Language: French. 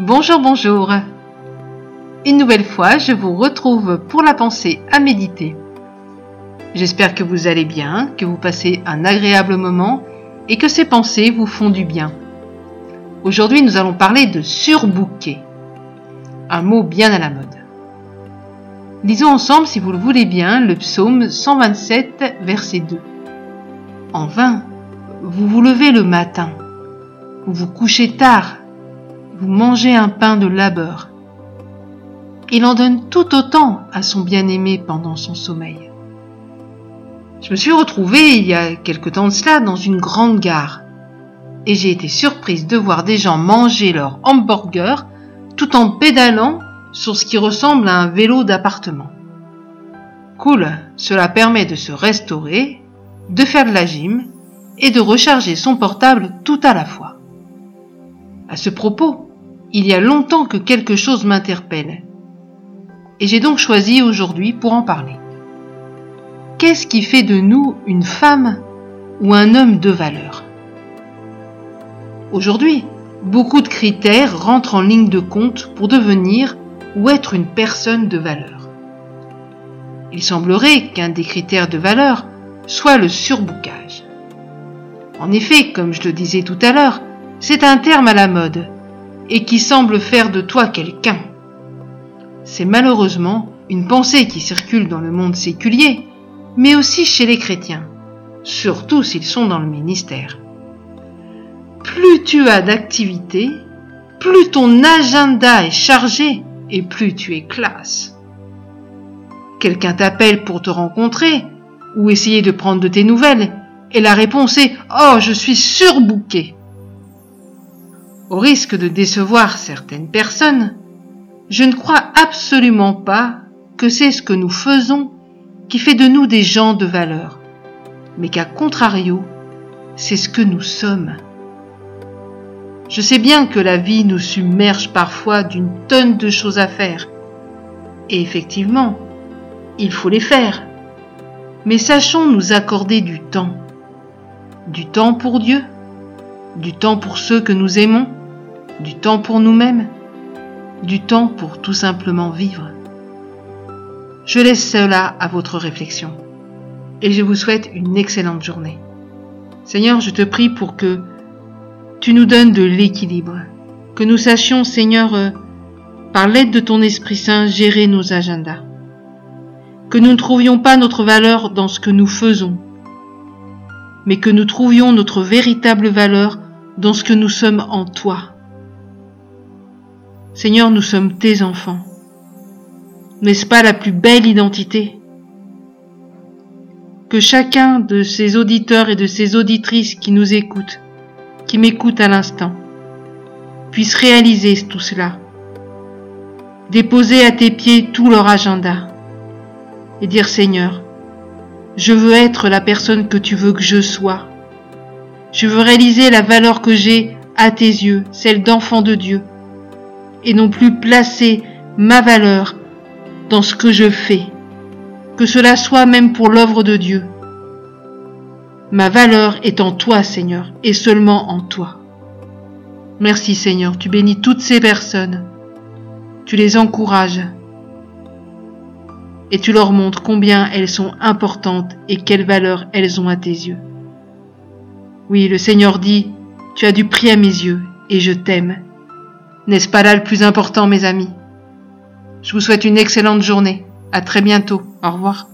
Bonjour, bonjour. Une nouvelle fois, je vous retrouve pour la pensée à méditer. J'espère que vous allez bien, que vous passez un agréable moment et que ces pensées vous font du bien. Aujourd'hui, nous allons parler de surbooker. Un mot bien à la mode. Lisons ensemble, si vous le voulez bien, le psaume 127, verset 2. En vain, vous vous levez le matin, vous vous couchez tard, vous mangez un pain de labeur. Il en donne tout autant à son bien-aimé pendant son sommeil. Je me suis retrouvée il y a quelque temps de cela dans une grande gare et j'ai été surprise de voir des gens manger leur hamburger tout en pédalant sur ce qui ressemble à un vélo d'appartement. Cool, cela permet de se restaurer, de faire de la gym et de recharger son portable tout à la fois. À ce propos, il y a longtemps que quelque chose m'interpelle. Et j'ai donc choisi aujourd'hui pour en parler. Qu'est-ce qui fait de nous une femme ou un homme de valeur? Aujourd'hui, beaucoup de critères rentrent en ligne de compte pour devenir ou être une personne de valeur. Il semblerait qu'un des critères de valeur soit le surboucage. En effet, comme je le disais tout à l'heure, c'est un terme à la mode et qui semble faire de toi quelqu'un. C'est malheureusement une pensée qui circule dans le monde séculier, mais aussi chez les chrétiens, surtout s'ils sont dans le ministère. Plus tu as d'activités, plus ton agenda est chargé et plus tu es classe. Quelqu'un t'appelle pour te rencontrer ou essayer de prendre de tes nouvelles et la réponse est ⁇ Oh, je suis surbooké !⁇ Au risque de décevoir certaines personnes, je ne crois absolument pas que c'est ce que nous faisons qui fait de nous des gens de valeur, mais qu'à contrario, c'est ce que nous sommes. Je sais bien que la vie nous submerge parfois d'une tonne de choses à faire. Et effectivement, il faut les faire. Mais sachons nous accorder du temps. Du temps pour Dieu, du temps pour ceux que nous aimons, du temps pour nous-mêmes, du temps pour tout simplement vivre. Je laisse cela à votre réflexion et je vous souhaite une excellente journée. Seigneur, je te prie pour que tu nous donnes de l'équilibre. Que nous sachions, Seigneur, euh, par l'aide de ton Esprit Saint, gérer nos agendas. Que nous ne trouvions pas notre valeur dans ce que nous faisons, mais que nous trouvions notre véritable valeur dans ce que nous sommes en toi. Seigneur, nous sommes tes enfants. N'est-ce pas la plus belle identité? Que chacun de ces auditeurs et de ces auditrices qui nous écoutent qui m'écoutent à l'instant puissent réaliser tout cela, déposer à tes pieds tout leur agenda et dire Seigneur, je veux être la personne que tu veux que je sois. Je veux réaliser la valeur que j'ai à tes yeux, celle d'enfant de Dieu, et non plus placer ma valeur dans ce que je fais, que cela soit même pour l'œuvre de Dieu, Ma valeur est en toi, Seigneur, et seulement en toi. Merci, Seigneur, tu bénis toutes ces personnes, tu les encourages, et tu leur montres combien elles sont importantes et quelle valeur elles ont à tes yeux. Oui, le Seigneur dit, tu as du prix à mes yeux, et je t'aime. N'est-ce pas là le plus important, mes amis? Je vous souhaite une excellente journée. À très bientôt. Au revoir.